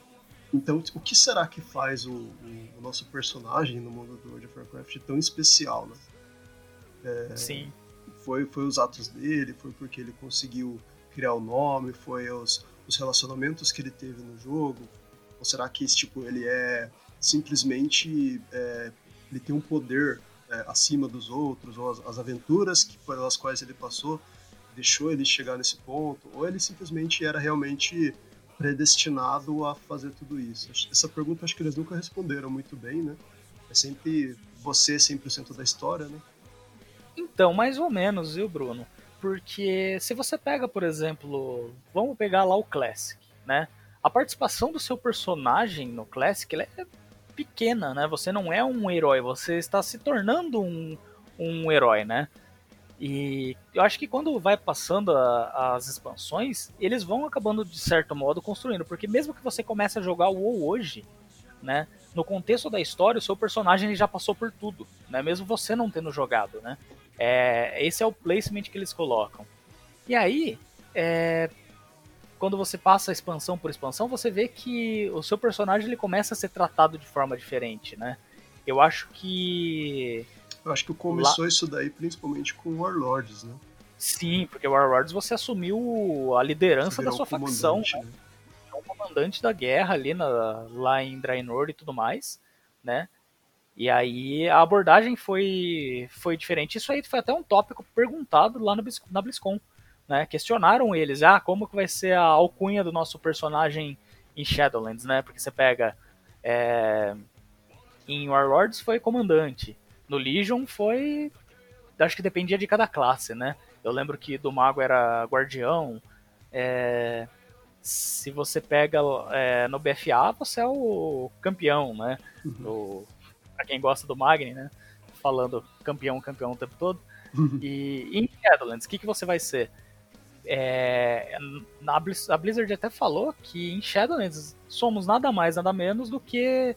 Então, o que será que faz o, o, o nosso personagem no mundo do World of Warcraft tão especial, né? É, Sim. Foi, foi os atos dele, foi porque ele conseguiu criar o nome, foi os, os relacionamentos que ele teve no jogo, ou será que tipo, ele é simplesmente é, ele tem um poder é, acima dos outros, ou as, as, aventuras que, pelas quais ele passou deixou ele chegar nesse ponto, ou ele simplesmente era realmente predestinado a fazer tudo isso? Essa pergunta acho que eles nunca responderam muito bem, né? É sempre você 100% da história, né? Então, mais ou menos, viu, Bruno? Porque se você pega, por exemplo, vamos pegar lá o Classic, né? A participação do seu personagem no Classic é pequena, né? Você não é um herói, você está se tornando um, um herói, né? E eu acho que quando vai passando a, as expansões, eles vão acabando de certo modo construindo, porque mesmo que você comece a jogar o WoW hoje, né? No contexto da história, o seu personagem já passou por tudo, né? Mesmo você não tendo jogado, né? É, esse é o placement que eles colocam. E aí, é, quando você passa expansão por expansão, você vê que o seu personagem ele começa a ser tratado de forma diferente, né? Eu acho que. Eu acho que começou Lá... isso daí principalmente com Warlords, né? Sim, porque Warlords você assumiu a liderança da sua facção. Né? É um comandante da guerra ali na, lá em Draenor e tudo mais, né? E aí a abordagem foi, foi diferente. Isso aí foi até um tópico perguntado lá no, na BlizzCon né? Questionaram eles, ah, como que vai ser a alcunha do nosso personagem em Shadowlands, né? Porque você pega é, em Warlords foi comandante, no Legion foi, acho que dependia de cada classe, né? Eu lembro que do mago era guardião. É, se você pega é, no BFA, você é o campeão, né? Uhum. pra quem gosta do Magni, né? Falando campeão, campeão o tempo todo. Uhum. E em Shadowlands, o que, que você vai ser? É, a Blizzard até falou que em Shadowlands somos nada mais, nada menos do que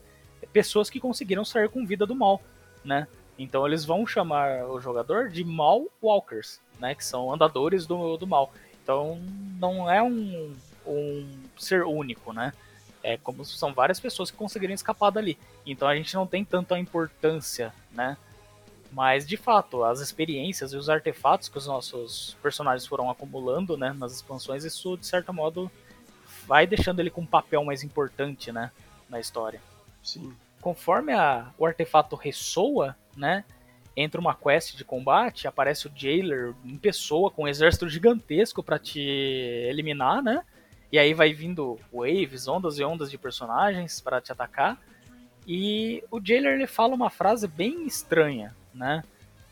pessoas que conseguiram sair com vida do mal, né? Então eles vão chamar o jogador de Mal Walkers, né? Que são andadores do, do mal. Então não é um, um ser único, né? É como são várias pessoas que conseguiram escapar dali. Então a gente não tem tanta importância, né? Mas, de fato, as experiências e os artefatos que os nossos personagens foram acumulando né, nas expansões, isso, de certo modo, vai deixando ele com um papel mais importante né, na história. Sim. Conforme a, o artefato ressoa, né, entra uma quest de combate, aparece o Jailer em pessoa com um exército gigantesco para te eliminar, né? E aí vai vindo waves, ondas e ondas de personagens para te atacar. E o Jailer ele fala uma frase bem estranha, né?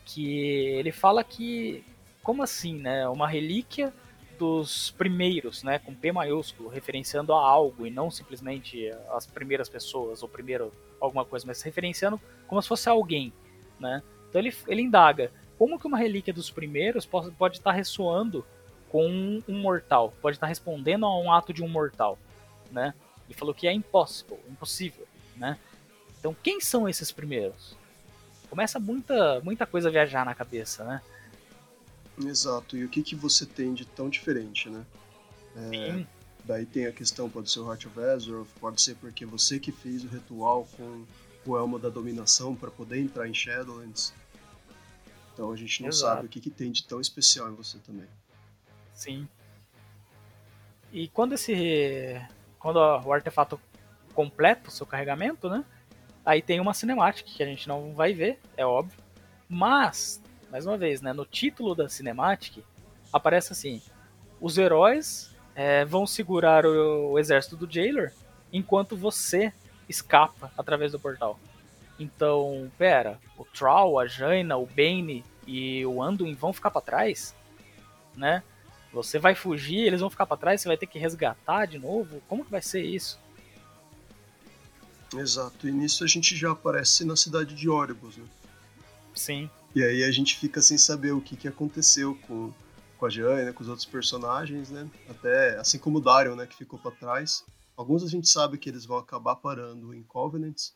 Que ele fala que, como assim, né? Uma relíquia dos primeiros, né, com P maiúsculo, referenciando a algo e não simplesmente as primeiras pessoas ou primeiro alguma coisa, mas referenciando como se fosse alguém, né? Então ele, ele indaga como que uma relíquia dos primeiros pode, pode estar ressoando com um mortal, pode estar respondendo a um ato de um mortal, né? Ele falou que é impossible, impossível, né? Então quem são esses primeiros? Começa muita muita coisa a viajar na cabeça, né? Exato. E o que que você tem de tão diferente, né? É, daí tem a questão, pode ser o Heart of Azeroth, pode ser porque você que fez o ritual com o Elmo da Dominação para poder entrar em Shadowlands. Então a gente não Exato. sabe o que, que tem de tão especial em você também. Sim. E quando esse. Quando o artefato completa o seu carregamento, né? Aí tem uma cinemática que a gente não vai ver, é óbvio. Mas, mais uma vez, né? No título da cinemática aparece assim: os heróis é, vão segurar o, o exército do Jailer enquanto você escapa através do portal. Então, pera, o Troll, a Jaina, o Bane e o Anduin vão ficar para trás, né? Você vai fugir, eles vão ficar para trás, você vai ter que resgatar de novo. Como que vai ser isso? Exato. E nisso a gente já aparece na cidade de Oribus, né? Sim. E aí a gente fica sem saber o que, que aconteceu com, com a Jaina, com os outros personagens, né? Até assim como o Darion, né, que ficou para trás. Alguns a gente sabe que eles vão acabar parando em Covenants,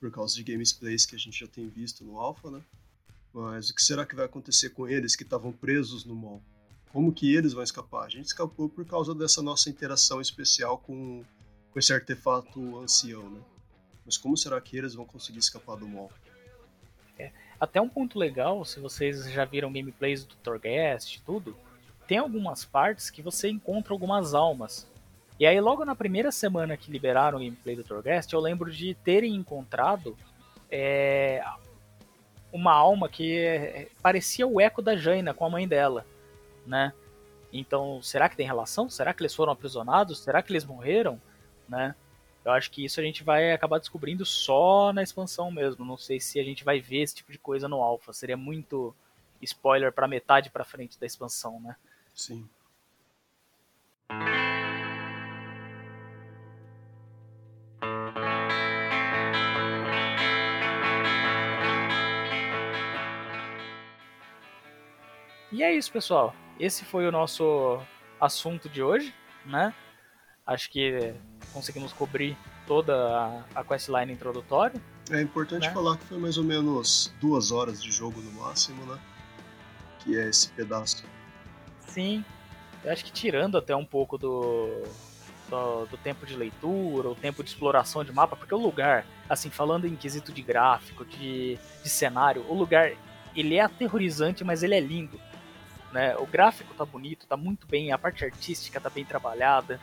por causa de gameplays que a gente já tem visto no Alpha, né? Mas o que será que vai acontecer com eles que estavam presos no mall? Como que eles vão escapar? A gente escapou por causa dessa nossa interação especial com, com esse artefato ancião, né? Mas como será que eles vão conseguir escapar do mall? É, até um ponto legal, se vocês já viram gameplays do Torghast e tudo, tem algumas partes que você encontra algumas almas. E aí logo na primeira semana que liberaram o gameplay do Torghast, eu lembro de terem encontrado é, uma alma que é, parecia o eco da Jaina com a mãe dela, né? Então, será que tem relação? Será que eles foram aprisionados? Será que eles morreram? Né? Eu acho que isso a gente vai acabar descobrindo só na expansão mesmo. Não sei se a gente vai ver esse tipo de coisa no alpha. Seria muito spoiler para metade para frente da expansão, né? Sim. E é isso, pessoal. Esse foi o nosso assunto de hoje, né? Acho que conseguimos cobrir toda a, a questline introdutória. É importante né? falar que foi mais ou menos duas horas de jogo no máximo, né? Que é esse pedaço. Sim, eu acho que tirando até um pouco do, do, do, tempo de leitura, o tempo de exploração de mapa, porque o lugar, assim, falando em quesito de gráfico, de, de cenário, o lugar, ele é aterrorizante, mas ele é lindo. Né? O gráfico tá bonito, tá muito bem, a parte artística tá bem trabalhada,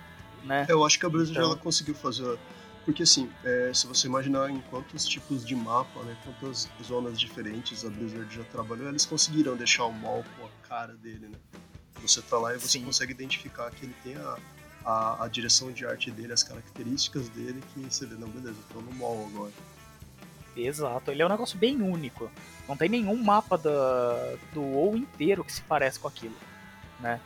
né? Eu acho que a Blizzard então... ela conseguiu fazer porque assim, é, se você imaginar em quantos tipos de mapa, né, quantas zonas diferentes a Blizzard já trabalhou, eles conseguiram deixar o mal com a cara dele, né? Você tá lá e você Sim. consegue identificar que ele tem a, a, a, direção de arte dele, as características dele, que você vê, não, beleza, tô no mall agora. Exato, ele é um negócio bem único. Não tem nenhum mapa da, do WoW inteiro que se parece com aquilo, né?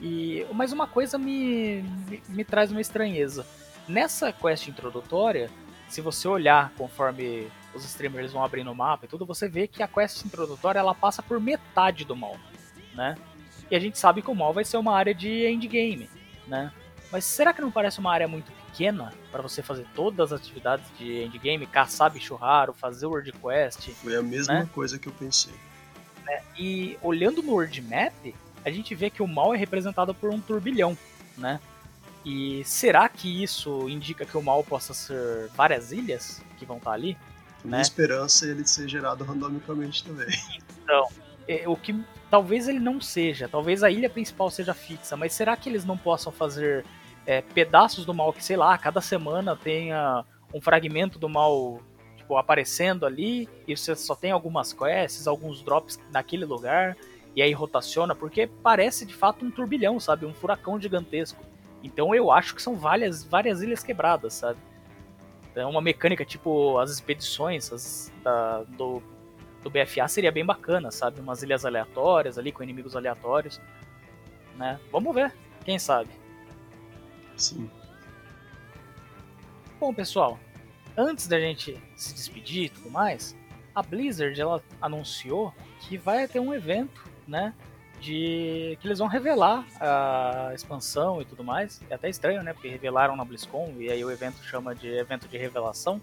E, mas uma coisa me, me, me traz uma estranheza. Nessa quest introdutória, se você olhar conforme os streamers vão abrindo o mapa e tudo, você vê que a quest introdutória ela passa por metade do mal, né? E a gente sabe que o mal vai ser uma área de endgame, né? Mas será que não parece uma área muito pequena para você fazer todas as atividades de endgame, caçar bicho raro, fazer world quest? Foi a mesma né? coisa que eu pensei. É, e olhando no world map, a gente vê que o mal é representado por um turbilhão, né? E será que isso indica que o mal possa ser várias ilhas que vão estar ali? Minha né? esperança é ele ser gerado randomicamente também. Então, é, o que talvez ele não seja, talvez a ilha principal seja fixa, mas será que eles não possam fazer é, pedaços do mal que, sei lá, cada semana tenha um fragmento do mal tipo, aparecendo ali e você só tem algumas quests, alguns drops naquele lugar e aí rotaciona, porque parece de fato um turbilhão, sabe? Um furacão gigantesco. Então eu acho que são várias, várias ilhas quebradas, sabe? Então uma mecânica tipo as expedições as, da, do, do BFA seria bem bacana, sabe? Umas ilhas aleatórias ali com inimigos aleatórios. né? Vamos ver, quem sabe. Sim. Bom, pessoal, antes da gente se despedir e tudo mais, a Blizzard ela anunciou que vai ter um evento, né? De que eles vão revelar a expansão e tudo mais. É até estranho, né? Porque revelaram na BlizzCon e aí o evento chama de evento de revelação.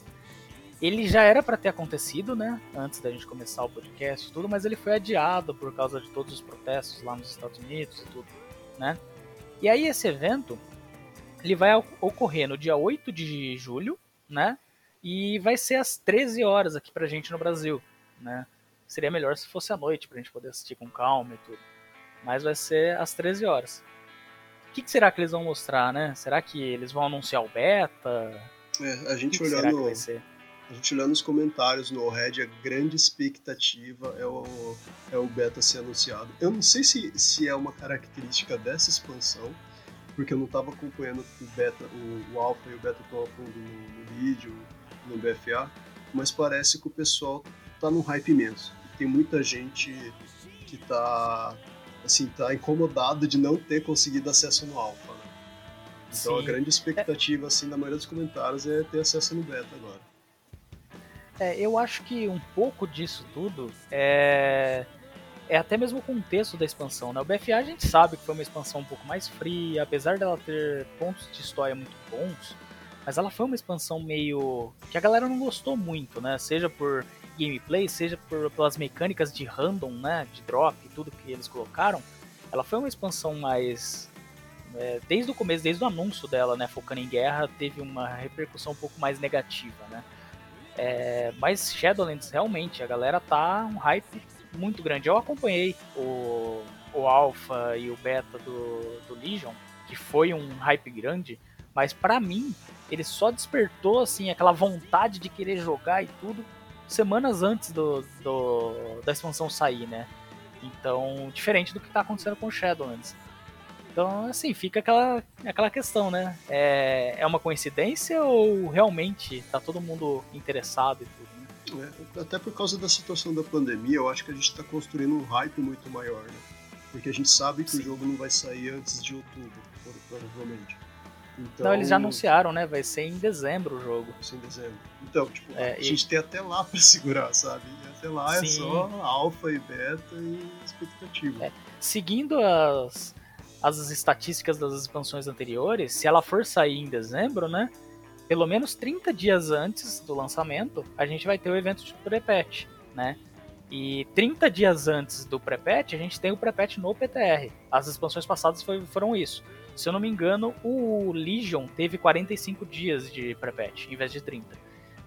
Ele já era para ter acontecido, né? Antes da gente começar o podcast e tudo, mas ele foi adiado por causa de todos os protestos lá nos Estados Unidos e tudo, né? E aí esse evento ele vai ocorrer no dia 8 de julho, né? E vai ser às 13 horas aqui pra gente no Brasil, né? Seria melhor se fosse à noite pra gente poder assistir com calma e tudo. Mas vai ser às 13 horas. O que, que será que eles vão mostrar, né? Será que eles vão anunciar o beta? É, a gente olhando. A gente olhando os comentários no Red, a grande expectativa é o, é o beta ser anunciado. Eu não sei se, se é uma característica dessa expansão, porque eu não estava acompanhando o beta, o, o alpha e o beta tão a fundo no, no vídeo, no BFA, mas parece que o pessoal tá num hype imenso. Tem muita gente que tá assim, tá incomodado de não ter conseguido acesso no alpha, né? Então Sim. a grande expectativa assim da maioria dos comentários é ter acesso no beta agora. É, eu acho que um pouco disso tudo é é até mesmo o contexto da expansão, né? O BFA a gente sabe que foi uma expansão um pouco mais fria, apesar dela ter pontos de história muito bons, mas ela foi uma expansão meio que a galera não gostou muito, né? Seja por gameplay, seja por, pelas mecânicas de random, né? De drop tudo que eles colocaram. Ela foi uma expansão mais é, desde o começo, desde o anúncio dela, né, focando em guerra, teve uma repercussão um pouco mais negativa, né? É, mas Shadowlands realmente, a galera tá um hype muito grande. Eu acompanhei o, o Alpha e o Beta do, do Legion, que foi um hype grande, mas para mim ele só despertou assim aquela vontade de querer jogar e tudo semanas antes do, do da expansão sair, né? Então, diferente do que tá acontecendo com Shadowlands. Então, assim, fica aquela, aquela questão, né? É, é uma coincidência ou realmente tá todo mundo interessado e tudo? É, até por causa da situação da pandemia, eu acho que a gente está construindo um hype muito maior, né? Porque a gente sabe que Sim. o jogo não vai sair antes de outubro, provavelmente. Então, não, eles já anunciaram, né? Vai ser em dezembro o jogo. Vai ser em dezembro. Então, tipo, é, a e... gente tem até lá pra segurar, sabe? E até lá é Sim. é só alfa e beta e expectativa. É. Seguindo as, as estatísticas das expansões anteriores, se ela for sair em dezembro, né? pelo menos 30 dias antes do lançamento, a gente vai ter o evento de pré-patch, né? E 30 dias antes do pré-patch, a gente tem o pré-patch no PTR. As expansões passadas foi, foram isso. Se eu não me engano, o Legion teve 45 dias de pré-patch, em vez de 30.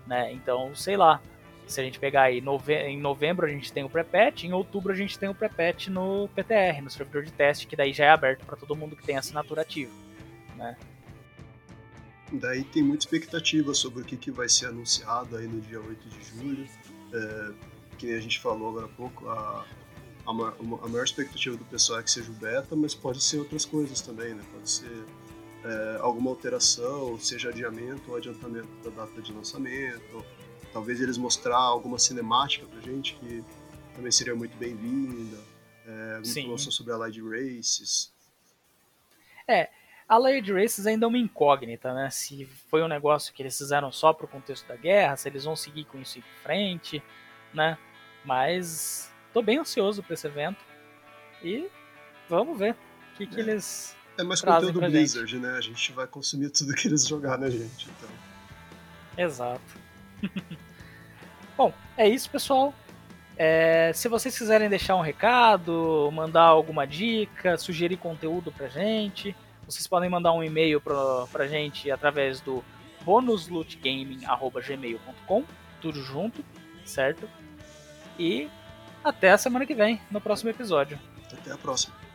Né? Então, sei lá. Se a gente pegar aí, nove... em novembro a gente tem o pré-patch, em outubro a gente tem o pré-patch no PTR, no servidor de teste, que daí já é aberto para todo mundo que tem assinatura ativa. Né? Daí tem muita expectativa sobre o que, que vai ser anunciado aí no dia 8 de julho. É, que a gente falou agora há pouco, a, a, a, maior expectativa do pessoal é que seja o beta, mas pode ser outras coisas também, né? Pode ser é, alguma alteração, seja adiamento ou adiantamento da data de lançamento. Talvez eles mostrar alguma cinemática pra gente que também seria muito bem-vinda. É, informação sobre a Light Races. É, a Layered Races ainda é uma incógnita, né? Se foi um negócio que eles fizeram só pro contexto da guerra, se eles vão seguir com isso em frente, né? Mas tô bem ansioso para esse evento e vamos ver o que, que é. eles. É mais conteúdo Blizzard, gente. né? A gente vai consumir tudo que eles jogarem na gente, então. Exato. Bom, é isso, pessoal. É, se vocês quiserem deixar um recado, mandar alguma dica, sugerir conteúdo pra gente, vocês podem mandar um e-mail pra, pra gente através do bonuslootgaming.gmail.com, tudo junto, certo? E até a semana que vem, no próximo episódio. Até a próxima.